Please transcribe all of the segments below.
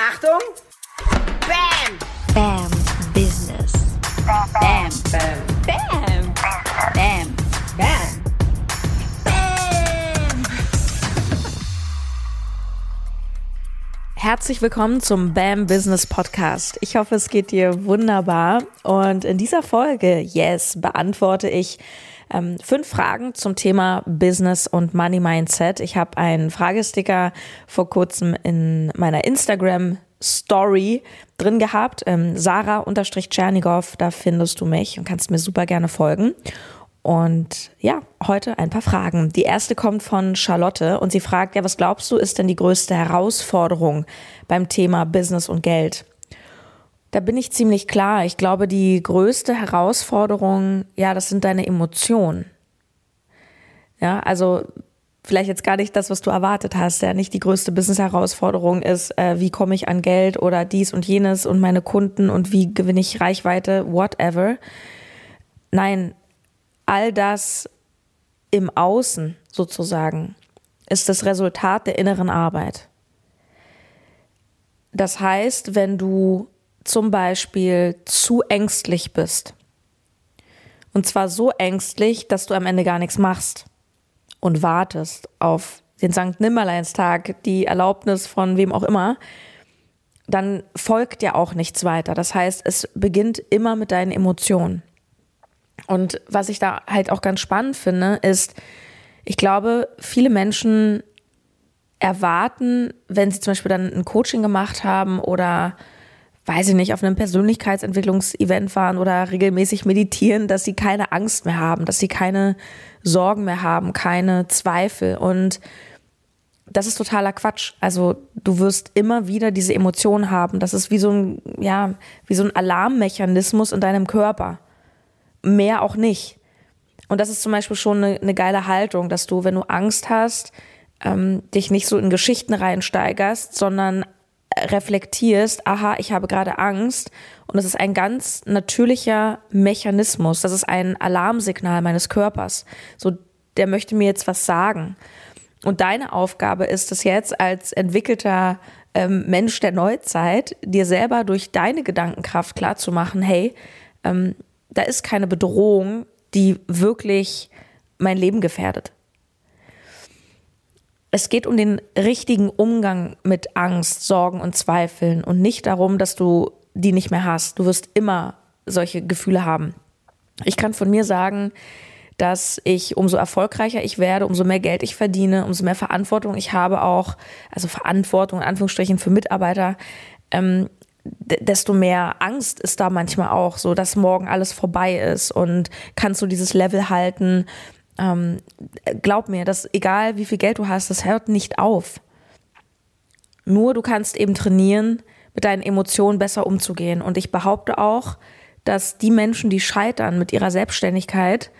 Achtung! Bam! Bam Business. Bam! Bam! Bam. Bam. Bam! Herzlich willkommen zum BAM Business Podcast. Ich hoffe, es geht dir wunderbar. Und in dieser Folge, yes, beantworte ich ähm, fünf Fragen zum Thema Business und Money Mindset. Ich habe einen Fragesticker vor kurzem in meiner Instagram Story drin gehabt. Ähm, Sarah-Tschernigow, da findest du mich und kannst mir super gerne folgen. Und ja, heute ein paar Fragen. Die erste kommt von Charlotte und sie fragt, ja, was glaubst du, ist denn die größte Herausforderung beim Thema Business und Geld? Da bin ich ziemlich klar. Ich glaube, die größte Herausforderung, ja, das sind deine Emotionen. Ja, also vielleicht jetzt gar nicht das, was du erwartet hast. Ja, nicht die größte Business-Herausforderung ist, äh, wie komme ich an Geld oder dies und jenes und meine Kunden und wie gewinne ich Reichweite, whatever. Nein, all das im Außen sozusagen ist das Resultat der inneren Arbeit. Das heißt, wenn du zum Beispiel zu ängstlich bist, und zwar so ängstlich, dass du am Ende gar nichts machst und wartest auf den Sankt Nimmerleinstag, die Erlaubnis von wem auch immer, dann folgt ja auch nichts weiter. Das heißt, es beginnt immer mit deinen Emotionen. Und was ich da halt auch ganz spannend finde, ist, ich glaube, viele Menschen erwarten, wenn sie zum Beispiel dann ein Coaching gemacht haben oder weiß ich nicht, auf einem Persönlichkeitsentwicklungsevent waren oder regelmäßig meditieren, dass sie keine Angst mehr haben, dass sie keine Sorgen mehr haben, keine Zweifel. Und das ist totaler Quatsch. Also du wirst immer wieder diese Emotionen haben. Das ist wie so ein, ja, wie so ein Alarmmechanismus in deinem Körper mehr auch nicht. Und das ist zum Beispiel schon eine, eine geile Haltung, dass du, wenn du Angst hast, ähm, dich nicht so in Geschichten reinsteigerst, sondern reflektierst, aha, ich habe gerade Angst und es ist ein ganz natürlicher Mechanismus, das ist ein Alarmsignal meines Körpers. So, der möchte mir jetzt was sagen. Und deine Aufgabe ist es jetzt als entwickelter ähm, Mensch der Neuzeit, dir selber durch deine Gedankenkraft klarzumachen, hey, ähm, da ist keine Bedrohung, die wirklich mein Leben gefährdet. Es geht um den richtigen Umgang mit Angst, Sorgen und Zweifeln und nicht darum, dass du die nicht mehr hast. Du wirst immer solche Gefühle haben. Ich kann von mir sagen, dass ich umso erfolgreicher ich werde, umso mehr Geld ich verdiene, umso mehr Verantwortung ich habe auch, also Verantwortung in Anführungsstrichen für Mitarbeiter, ähm, desto mehr Angst ist da manchmal auch, so dass morgen alles vorbei ist und kannst du dieses Level halten. Ähm, glaub mir, dass egal wie viel Geld du hast, das hört nicht auf. Nur du kannst eben trainieren, mit deinen Emotionen besser umzugehen. Und ich behaupte auch, dass die Menschen, die scheitern mit ihrer Selbstständigkeit,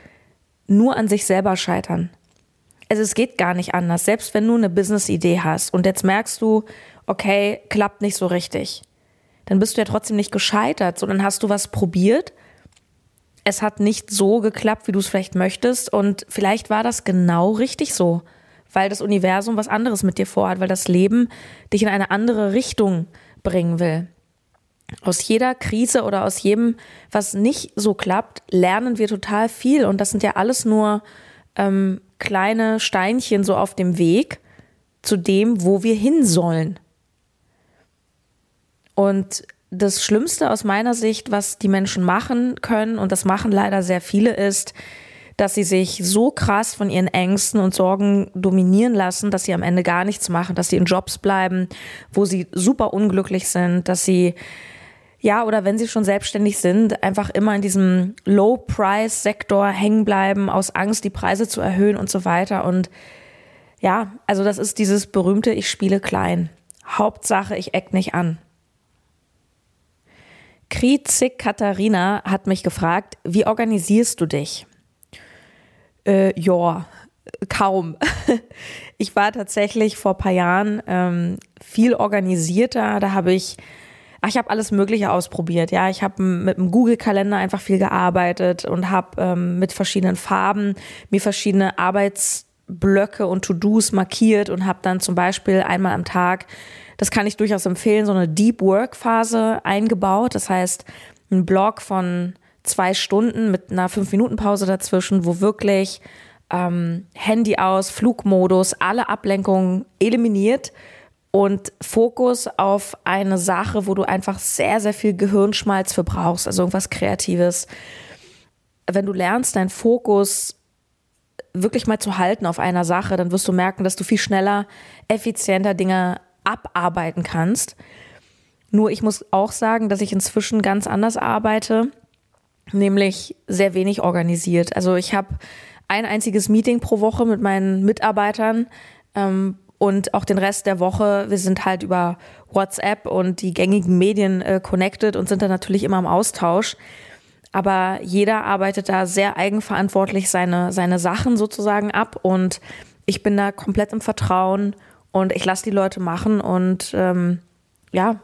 nur an sich selber scheitern. Also es geht gar nicht anders. Selbst wenn du eine Business-Idee hast und jetzt merkst du, okay, klappt nicht so richtig dann bist du ja trotzdem nicht gescheitert, sondern hast du was probiert. Es hat nicht so geklappt, wie du es vielleicht möchtest und vielleicht war das genau richtig so, weil das Universum was anderes mit dir vorhat, weil das Leben dich in eine andere Richtung bringen will. Aus jeder Krise oder aus jedem, was nicht so klappt, lernen wir total viel und das sind ja alles nur ähm, kleine Steinchen so auf dem Weg zu dem, wo wir hin sollen. Und das Schlimmste aus meiner Sicht, was die Menschen machen können, und das machen leider sehr viele, ist, dass sie sich so krass von ihren Ängsten und Sorgen dominieren lassen, dass sie am Ende gar nichts machen, dass sie in Jobs bleiben, wo sie super unglücklich sind, dass sie ja, oder wenn sie schon selbstständig sind, einfach immer in diesem Low-Price-Sektor hängen bleiben, aus Angst, die Preise zu erhöhen und so weiter. Und ja, also das ist dieses berühmte, ich spiele klein. Hauptsache, ich eck nicht an. Krizik Katharina hat mich gefragt, wie organisierst du dich? Äh, ja, kaum. Ich war tatsächlich vor ein paar Jahren ähm, viel organisierter. Da habe ich, ach, ich habe alles Mögliche ausprobiert. Ja, ich habe mit dem Google-Kalender einfach viel gearbeitet und habe ähm, mit verschiedenen Farben mir verschiedene Arbeitsblöcke und To-Dos markiert und habe dann zum Beispiel einmal am Tag das kann ich durchaus empfehlen, so eine Deep Work Phase eingebaut. Das heißt, ein Blog von zwei Stunden mit einer fünf Minuten Pause dazwischen, wo wirklich ähm, Handy aus, Flugmodus, alle Ablenkungen eliminiert und Fokus auf eine Sache, wo du einfach sehr, sehr viel Gehirnschmalz für brauchst, also irgendwas Kreatives. Wenn du lernst, deinen Fokus wirklich mal zu halten auf einer Sache, dann wirst du merken, dass du viel schneller, effizienter Dinge abarbeiten kannst. Nur ich muss auch sagen, dass ich inzwischen ganz anders arbeite, nämlich sehr wenig organisiert. Also ich habe ein einziges Meeting pro Woche mit meinen Mitarbeitern ähm, und auch den Rest der Woche. Wir sind halt über WhatsApp und die gängigen Medien äh, connected und sind da natürlich immer im Austausch. Aber jeder arbeitet da sehr eigenverantwortlich seine, seine Sachen sozusagen ab und ich bin da komplett im Vertrauen und ich lasse die Leute machen und ähm, ja,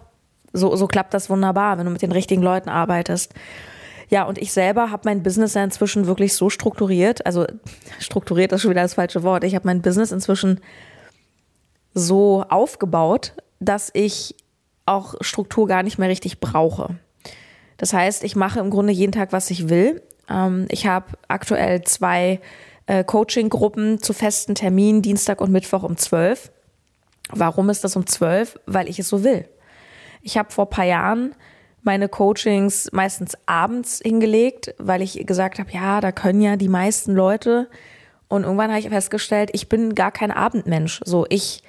so, so klappt das wunderbar, wenn du mit den richtigen Leuten arbeitest. Ja, und ich selber habe mein Business ja inzwischen wirklich so strukturiert, also strukturiert ist schon wieder das falsche Wort. Ich habe mein Business inzwischen so aufgebaut, dass ich auch Struktur gar nicht mehr richtig brauche. Das heißt, ich mache im Grunde jeden Tag, was ich will. Ähm, ich habe aktuell zwei äh, Coaching-Gruppen zu festen Terminen, Dienstag und Mittwoch um 12. Warum ist das um 12? Weil ich es so will. Ich habe vor paar Jahren meine Coachings meistens abends hingelegt, weil ich gesagt habe, ja, da können ja die meisten Leute. Und irgendwann habe ich festgestellt, ich bin gar kein Abendmensch. So, ich,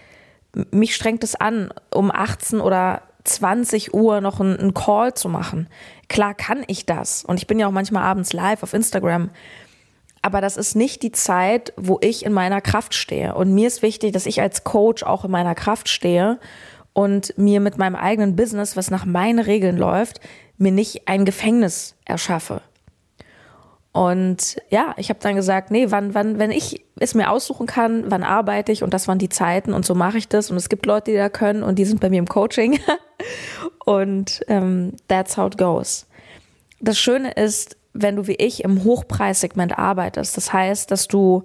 mich strengt es an, um 18 oder 20 Uhr noch einen Call zu machen. Klar kann ich das. Und ich bin ja auch manchmal abends live auf Instagram. Aber das ist nicht die Zeit, wo ich in meiner Kraft stehe. Und mir ist wichtig, dass ich als Coach auch in meiner Kraft stehe und mir mit meinem eigenen Business, was nach meinen Regeln läuft, mir nicht ein Gefängnis erschaffe. Und ja, ich habe dann gesagt, nee, wann, wann, wenn ich es mir aussuchen kann, wann arbeite ich und das waren die Zeiten und so mache ich das. Und es gibt Leute, die da können und die sind bei mir im Coaching. und ähm, that's how it goes. Das Schöne ist, wenn du wie ich im Hochpreissegment arbeitest, das heißt, dass du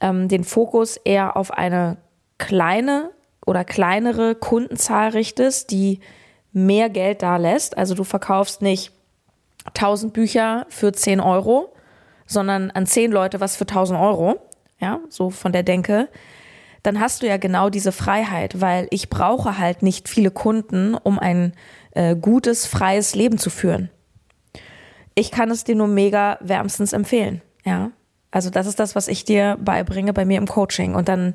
ähm, den Fokus eher auf eine kleine oder kleinere Kundenzahl richtest, die mehr Geld da lässt. Also du verkaufst nicht 1000 Bücher für 10 Euro, sondern an 10 Leute was für 1000 Euro. Ja, so von der Denke. Dann hast du ja genau diese Freiheit, weil ich brauche halt nicht viele Kunden, um ein äh, gutes, freies Leben zu führen. Ich kann es dir nur mega wärmstens empfehlen. Ja, also das ist das, was ich dir beibringe bei mir im Coaching. Und dann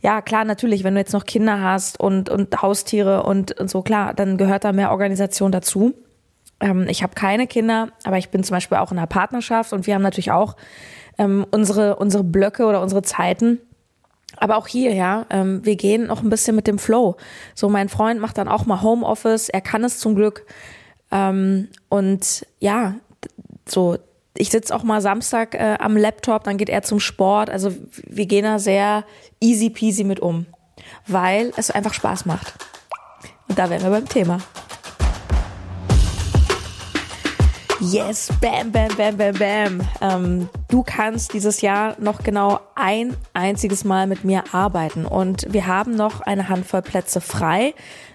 ja, klar, natürlich, wenn du jetzt noch Kinder hast und, und Haustiere und, und so, klar, dann gehört da mehr Organisation dazu. Ähm, ich habe keine Kinder, aber ich bin zum Beispiel auch in einer Partnerschaft und wir haben natürlich auch ähm, unsere, unsere Blöcke oder unsere Zeiten. Aber auch hier, ja, ähm, wir gehen noch ein bisschen mit dem Flow. So, mein Freund macht dann auch mal Homeoffice, er kann es zum Glück. Ähm, und ja, so, ich sitze auch mal Samstag äh, am Laptop, dann geht er zum Sport. Also wir gehen da sehr easy peasy mit um, weil es einfach Spaß macht. Und da wären wir beim Thema. Yes, bam, bam, bam, bam, bam. Ähm, du kannst dieses Jahr noch genau ein einziges Mal mit mir arbeiten und wir haben noch eine Handvoll Plätze frei.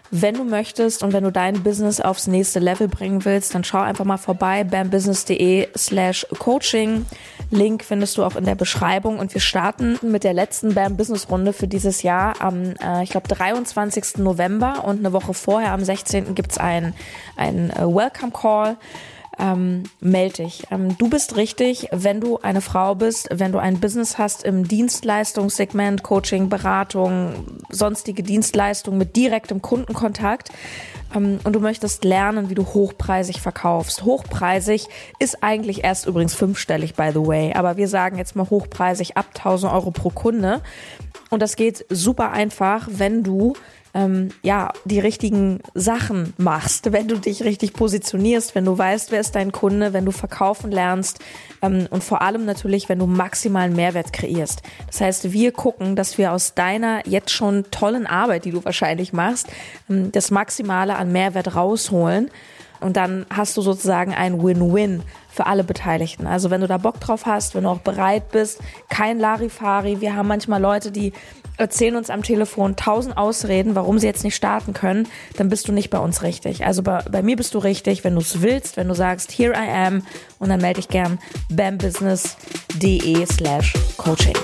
Wenn du möchtest und wenn du dein Business aufs nächste Level bringen willst, dann schau einfach mal vorbei bambusiness.de slash coaching. Link findest du auch in der Beschreibung und wir starten mit der letzten BAM Business Runde für dieses Jahr am, äh, ich glaube, 23. November und eine Woche vorher, am 16. gibt's ein, ein äh, Welcome Call ähm, melde dich. Ähm, du bist richtig, wenn du eine Frau bist, wenn du ein Business hast im Dienstleistungssegment, Coaching, Beratung, sonstige Dienstleistungen mit direktem Kundenkontakt ähm, und du möchtest lernen, wie du hochpreisig verkaufst. Hochpreisig ist eigentlich erst übrigens fünfstellig, by the way, aber wir sagen jetzt mal hochpreisig ab 1000 Euro pro Kunde. Und das geht super einfach, wenn du ähm, ja, die richtigen Sachen machst, wenn du dich richtig positionierst, wenn du weißt, wer ist dein Kunde, wenn du verkaufen lernst ähm, und vor allem natürlich, wenn du maximalen Mehrwert kreierst. Das heißt, wir gucken, dass wir aus deiner jetzt schon tollen Arbeit, die du wahrscheinlich machst, ähm, das Maximale an Mehrwert rausholen und dann hast du sozusagen ein Win-Win für alle Beteiligten. Also wenn du da Bock drauf hast, wenn du auch bereit bist, kein Larifari. Wir haben manchmal Leute, die erzählen uns am Telefon tausend Ausreden, warum sie jetzt nicht starten können, dann bist du nicht bei uns richtig. Also bei, bei mir bist du richtig, wenn du es willst, wenn du sagst, here I am und dann melde dich gern bambusiness.de slash coaching.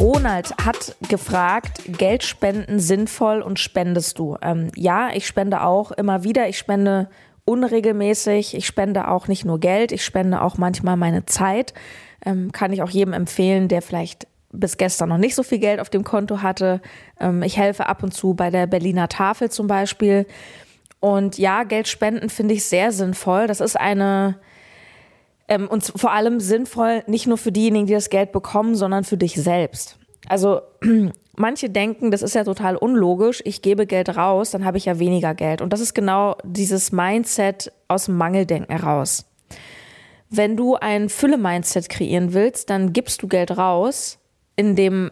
Ronald hat gefragt, Geld spenden sinnvoll und spendest du? Ähm, ja, ich spende auch immer wieder. Ich spende unregelmäßig. Ich spende auch nicht nur Geld, ich spende auch manchmal meine Zeit. Ähm, kann ich auch jedem empfehlen, der vielleicht bis gestern noch nicht so viel Geld auf dem Konto hatte. Ähm, ich helfe ab und zu bei der Berliner Tafel zum Beispiel. Und ja, Geld spenden finde ich sehr sinnvoll. Das ist eine, ähm, und vor allem sinnvoll nicht nur für diejenigen, die das Geld bekommen, sondern für dich selbst. Also manche denken, das ist ja total unlogisch, ich gebe Geld raus, dann habe ich ja weniger Geld. Und das ist genau dieses Mindset aus dem Mangeldenken heraus. Wenn du ein Fülle-Mindset kreieren willst, dann gibst du Geld raus in dem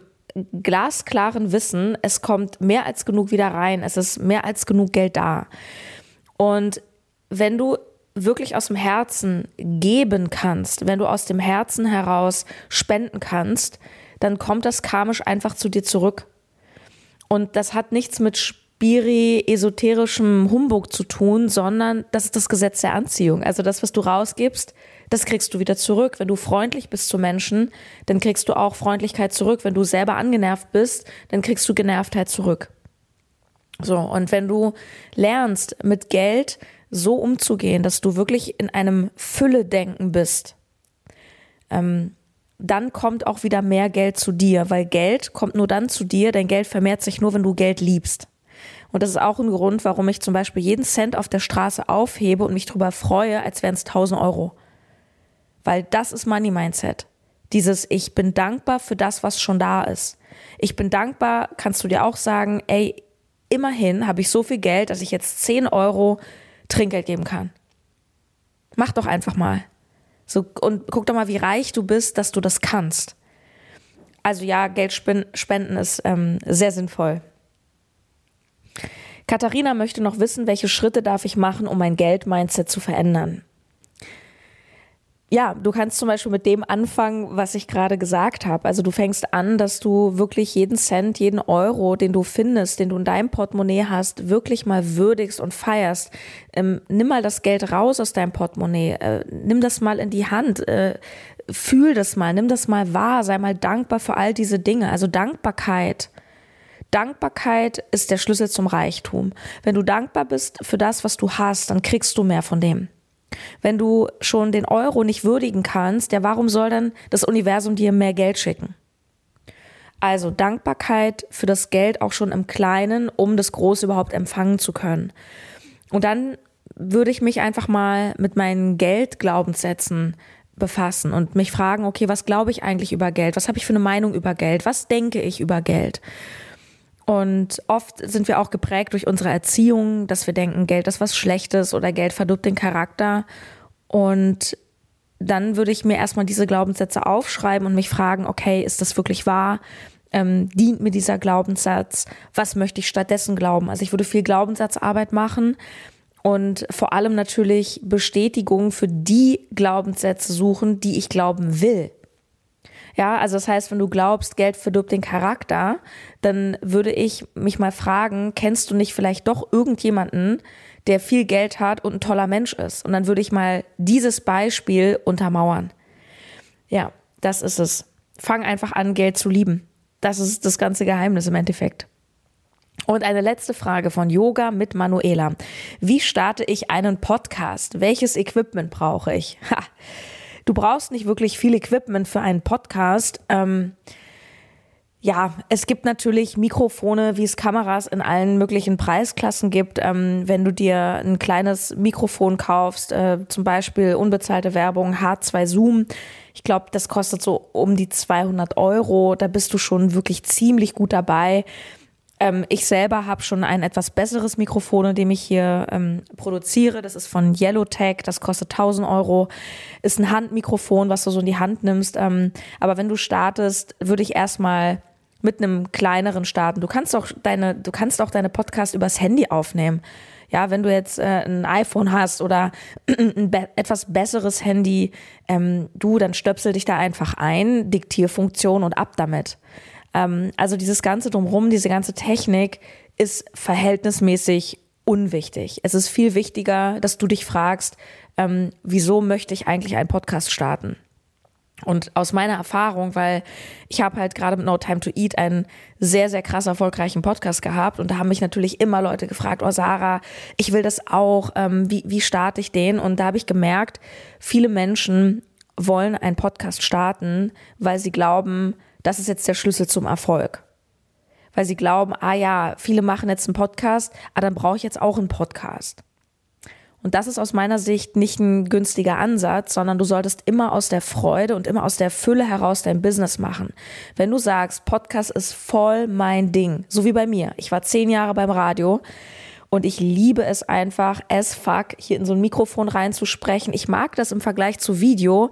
glasklaren Wissen, es kommt mehr als genug wieder rein, es ist mehr als genug Geld da. Und wenn du wirklich aus dem Herzen geben kannst, wenn du aus dem Herzen heraus spenden kannst, dann kommt das karmisch einfach zu dir zurück. Und das hat nichts mit Spiri, esoterischem Humbug zu tun, sondern das ist das Gesetz der Anziehung. Also das, was du rausgibst, das kriegst du wieder zurück. Wenn du freundlich bist zu Menschen, dann kriegst du auch Freundlichkeit zurück. Wenn du selber angenervt bist, dann kriegst du Genervtheit zurück. So, und wenn du lernst, mit Geld so umzugehen, dass du wirklich in einem Fülle-Denken bist, ähm, dann kommt auch wieder mehr Geld zu dir, weil Geld kommt nur dann zu dir, dein Geld vermehrt sich nur, wenn du Geld liebst. Und das ist auch ein Grund, warum ich zum Beispiel jeden Cent auf der Straße aufhebe und mich darüber freue, als wären es 1000 Euro. Weil das ist Money Mindset. Dieses, ich bin dankbar für das, was schon da ist. Ich bin dankbar, kannst du dir auch sagen, ey, immerhin habe ich so viel Geld, dass ich jetzt 10 Euro Trinkgeld geben kann. Mach doch einfach mal. So, und guck doch mal, wie reich du bist, dass du das kannst. Also ja, Geld spenden ist ähm, sehr sinnvoll. Katharina möchte noch wissen, welche Schritte darf ich machen, um mein Geld-Mindset zu verändern ja, du kannst zum Beispiel mit dem anfangen, was ich gerade gesagt habe. Also du fängst an, dass du wirklich jeden Cent, jeden Euro, den du findest, den du in deinem Portemonnaie hast, wirklich mal würdigst und feierst. Ähm, nimm mal das Geld raus aus deinem Portemonnaie, äh, nimm das mal in die Hand, äh, fühl das mal, nimm das mal wahr, sei mal dankbar für all diese Dinge. Also Dankbarkeit. Dankbarkeit ist der Schlüssel zum Reichtum. Wenn du dankbar bist für das, was du hast, dann kriegst du mehr von dem. Wenn du schon den Euro nicht würdigen kannst, ja, warum soll dann das Universum dir mehr Geld schicken? Also Dankbarkeit für das Geld auch schon im Kleinen, um das Große überhaupt empfangen zu können. Und dann würde ich mich einfach mal mit meinen Geldglaubenssätzen befassen und mich fragen, okay, was glaube ich eigentlich über Geld? Was habe ich für eine Meinung über Geld? Was denke ich über Geld? Und oft sind wir auch geprägt durch unsere Erziehung, dass wir denken, Geld ist was Schlechtes oder Geld verdirbt den Charakter. Und dann würde ich mir erstmal diese Glaubenssätze aufschreiben und mich fragen, okay, ist das wirklich wahr? Ähm, dient mir dieser Glaubenssatz? Was möchte ich stattdessen glauben? Also ich würde viel Glaubenssatzarbeit machen und vor allem natürlich Bestätigung für die Glaubenssätze suchen, die ich glauben will. Ja, also das heißt, wenn du glaubst, Geld verdirbt den Charakter, dann würde ich mich mal fragen, kennst du nicht vielleicht doch irgendjemanden, der viel Geld hat und ein toller Mensch ist? Und dann würde ich mal dieses Beispiel untermauern. Ja, das ist es. Fang einfach an, Geld zu lieben. Das ist das ganze Geheimnis im Endeffekt. Und eine letzte Frage von Yoga mit Manuela. Wie starte ich einen Podcast? Welches Equipment brauche ich? Ha. Du brauchst nicht wirklich viel Equipment für einen Podcast. Ähm, ja, es gibt natürlich Mikrofone, wie es Kameras in allen möglichen Preisklassen gibt. Ähm, wenn du dir ein kleines Mikrofon kaufst, äh, zum Beispiel unbezahlte Werbung, H2 Zoom, ich glaube, das kostet so um die 200 Euro. Da bist du schon wirklich ziemlich gut dabei. Ähm, ich selber habe schon ein etwas besseres Mikrofon, in dem ich hier ähm, produziere. Das ist von Yellowtech, das kostet 1000 Euro. Ist ein Handmikrofon, was du so in die Hand nimmst. Ähm, aber wenn du startest, würde ich erstmal mit einem kleineren starten. Du kannst auch deine, du kannst auch deine Podcast übers Handy aufnehmen. Ja, wenn du jetzt äh, ein iPhone hast oder ein be etwas besseres Handy, ähm, du, dann stöpsel dich da einfach ein, Diktierfunktion und ab damit. Ähm, also dieses ganze drumherum, diese ganze Technik ist verhältnismäßig unwichtig. Es ist viel wichtiger, dass du dich fragst, ähm, wieso möchte ich eigentlich einen Podcast starten? Und aus meiner Erfahrung, weil ich habe halt gerade mit No Time to Eat einen sehr, sehr krass erfolgreichen Podcast gehabt und da haben mich natürlich immer Leute gefragt, oh Sarah, ich will das auch, ähm, wie, wie starte ich den? Und da habe ich gemerkt, viele Menschen wollen einen Podcast starten, weil sie glauben, das ist jetzt der Schlüssel zum Erfolg. Weil sie glauben, ah ja, viele machen jetzt einen Podcast, ah, dann brauche ich jetzt auch einen Podcast. Und das ist aus meiner Sicht nicht ein günstiger Ansatz, sondern du solltest immer aus der Freude und immer aus der Fülle heraus dein Business machen. Wenn du sagst, Podcast ist voll mein Ding, so wie bei mir. Ich war zehn Jahre beim Radio und ich liebe es einfach, as fuck, hier in so ein Mikrofon reinzusprechen. Ich mag das im Vergleich zu Video,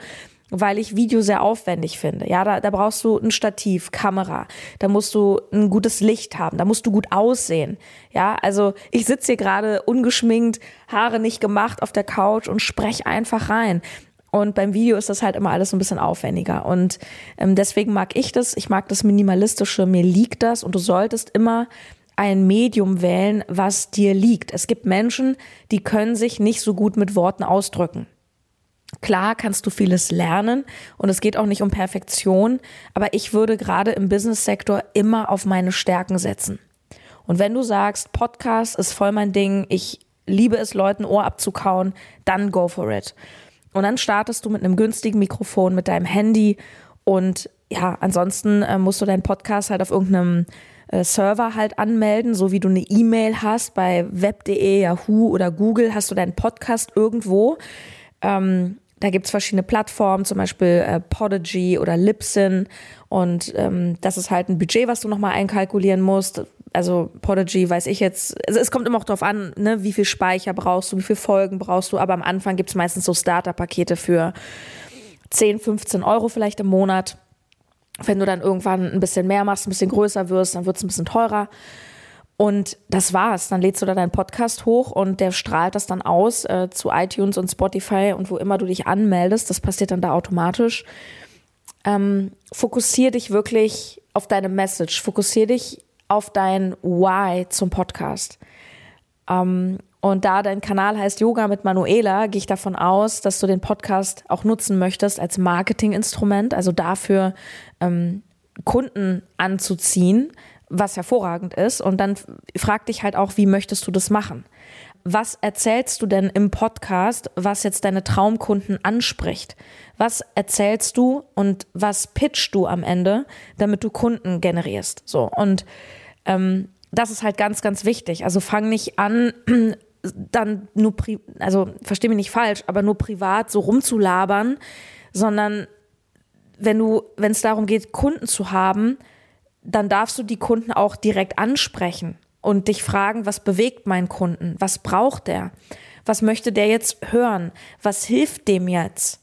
weil ich Video sehr aufwendig finde. Ja, da, da brauchst du ein Stativ, Kamera, da musst du ein gutes Licht haben, da musst du gut aussehen. Ja, also ich sitze hier gerade ungeschminkt, Haare nicht gemacht auf der Couch und spreche einfach rein. Und beim Video ist das halt immer alles ein bisschen aufwendiger. Und ähm, deswegen mag ich das. Ich mag das Minimalistische. Mir liegt das. Und du solltest immer ein Medium wählen, was dir liegt. Es gibt Menschen, die können sich nicht so gut mit Worten ausdrücken. Klar kannst du vieles lernen und es geht auch nicht um Perfektion, aber ich würde gerade im Business-Sektor immer auf meine Stärken setzen. Und wenn du sagst, Podcast ist voll mein Ding, ich liebe es, Leuten Ohr abzukauen, dann go for it. Und dann startest du mit einem günstigen Mikrofon, mit deinem Handy und ja, ansonsten äh, musst du deinen Podcast halt auf irgendeinem äh, Server halt anmelden, so wie du eine E-Mail hast bei web.de, Yahoo oder Google, hast du deinen Podcast irgendwo ähm, da gibt's verschiedene Plattformen, zum Beispiel äh, Podigy oder Libsyn. Und ähm, das ist halt ein Budget, was du nochmal einkalkulieren musst. Also Podigy weiß ich jetzt, also es kommt immer auch darauf an, ne, wie viel Speicher brauchst du, wie viele Folgen brauchst du. Aber am Anfang gibt's meistens so Starter-Pakete für 10, 15 Euro vielleicht im Monat. Wenn du dann irgendwann ein bisschen mehr machst, ein bisschen größer wirst, dann wird's ein bisschen teurer. Und das war's. Dann lädst du da deinen Podcast hoch und der strahlt das dann aus äh, zu iTunes und Spotify und wo immer du dich anmeldest. Das passiert dann da automatisch. Ähm, fokussier dich wirklich auf deine Message. Fokussier dich auf dein Why zum Podcast. Ähm, und da dein Kanal heißt Yoga mit Manuela, gehe ich davon aus, dass du den Podcast auch nutzen möchtest als Marketinginstrument, also dafür ähm, Kunden anzuziehen, was hervorragend ist. Und dann frag dich halt auch, wie möchtest du das machen? Was erzählst du denn im Podcast, was jetzt deine Traumkunden anspricht? Was erzählst du und was pitchst du am Ende, damit du Kunden generierst? So und ähm, das ist halt ganz, ganz wichtig. Also fang nicht an, dann nur, also versteh mich nicht falsch, aber nur privat so rumzulabern, sondern wenn du, wenn es darum geht, Kunden zu haben, dann darfst du die Kunden auch direkt ansprechen und dich fragen, was bewegt meinen Kunden? Was braucht der? Was möchte der jetzt hören? Was hilft dem jetzt?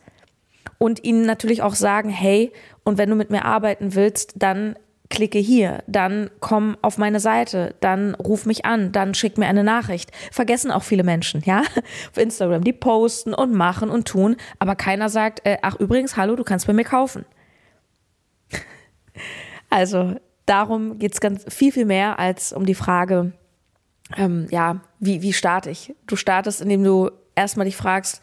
Und ihnen natürlich auch sagen, hey, und wenn du mit mir arbeiten willst, dann klicke hier, dann komm auf meine Seite, dann ruf mich an, dann schick mir eine Nachricht. Vergessen auch viele Menschen, ja, auf Instagram, die posten und machen und tun, aber keiner sagt, äh, ach übrigens, hallo, du kannst bei mir kaufen. Also darum geht es ganz viel, viel mehr als um die Frage, ähm, ja, wie, wie starte ich? Du startest, indem du erstmal dich fragst,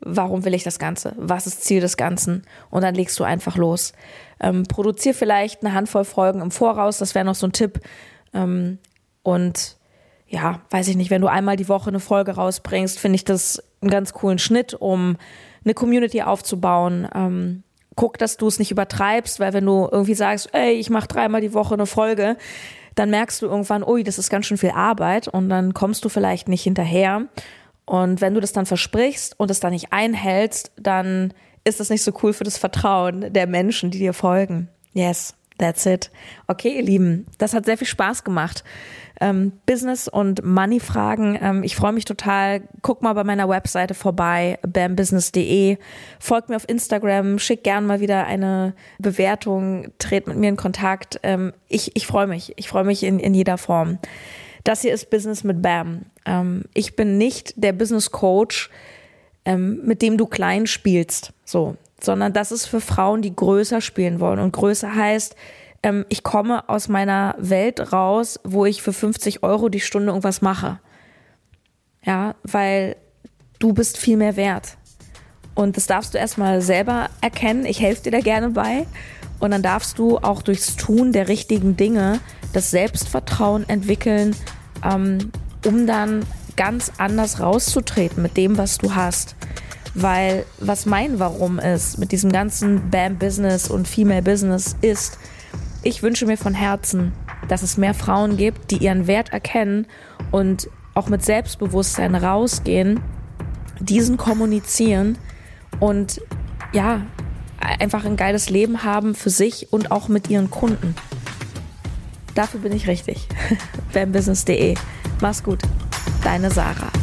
warum will ich das Ganze? Was ist Ziel des Ganzen? Und dann legst du einfach los. Ähm, produzier vielleicht eine Handvoll Folgen im Voraus, das wäre noch so ein Tipp. Ähm, und ja, weiß ich nicht, wenn du einmal die Woche eine Folge rausbringst, finde ich das einen ganz coolen Schnitt, um eine Community aufzubauen. Ähm, guck, dass du es nicht übertreibst, weil wenn du irgendwie sagst, ey, ich mache dreimal die Woche eine Folge, dann merkst du irgendwann, ui, das ist ganz schön viel Arbeit und dann kommst du vielleicht nicht hinterher. Und wenn du das dann versprichst und es dann nicht einhältst, dann ist das nicht so cool für das Vertrauen der Menschen, die dir folgen. Yes. That's it. Okay, ihr Lieben, das hat sehr viel Spaß gemacht. Ähm, Business- und Money-Fragen. Ähm, ich freue mich total. Guck mal bei meiner Webseite vorbei, bambusiness.de. Folgt mir auf Instagram, schick gern mal wieder eine Bewertung, tret mit mir in Kontakt. Ähm, ich ich freue mich. Ich freue mich in, in jeder Form. Das hier ist Business mit Bam. Ähm, ich bin nicht der Business Coach, ähm, mit dem du klein spielst. So, sondern das ist für Frauen, die größer spielen wollen. Und größer heißt, ähm, ich komme aus meiner Welt raus, wo ich für 50 Euro die Stunde irgendwas mache. Ja, weil du bist viel mehr wert. Und das darfst du erstmal selber erkennen. Ich helfe dir da gerne bei. Und dann darfst du auch durchs Tun der richtigen Dinge das Selbstvertrauen entwickeln, ähm, um dann ganz anders rauszutreten mit dem, was du hast. Weil was mein Warum ist mit diesem ganzen BAM-Business und Female Business ist, ich wünsche mir von Herzen, dass es mehr Frauen gibt, die ihren Wert erkennen und auch mit Selbstbewusstsein rausgehen, diesen kommunizieren und ja, einfach ein geiles Leben haben für sich und auch mit ihren Kunden. Dafür bin ich richtig. BAMBusiness.de. Mach's gut. Deine Sarah.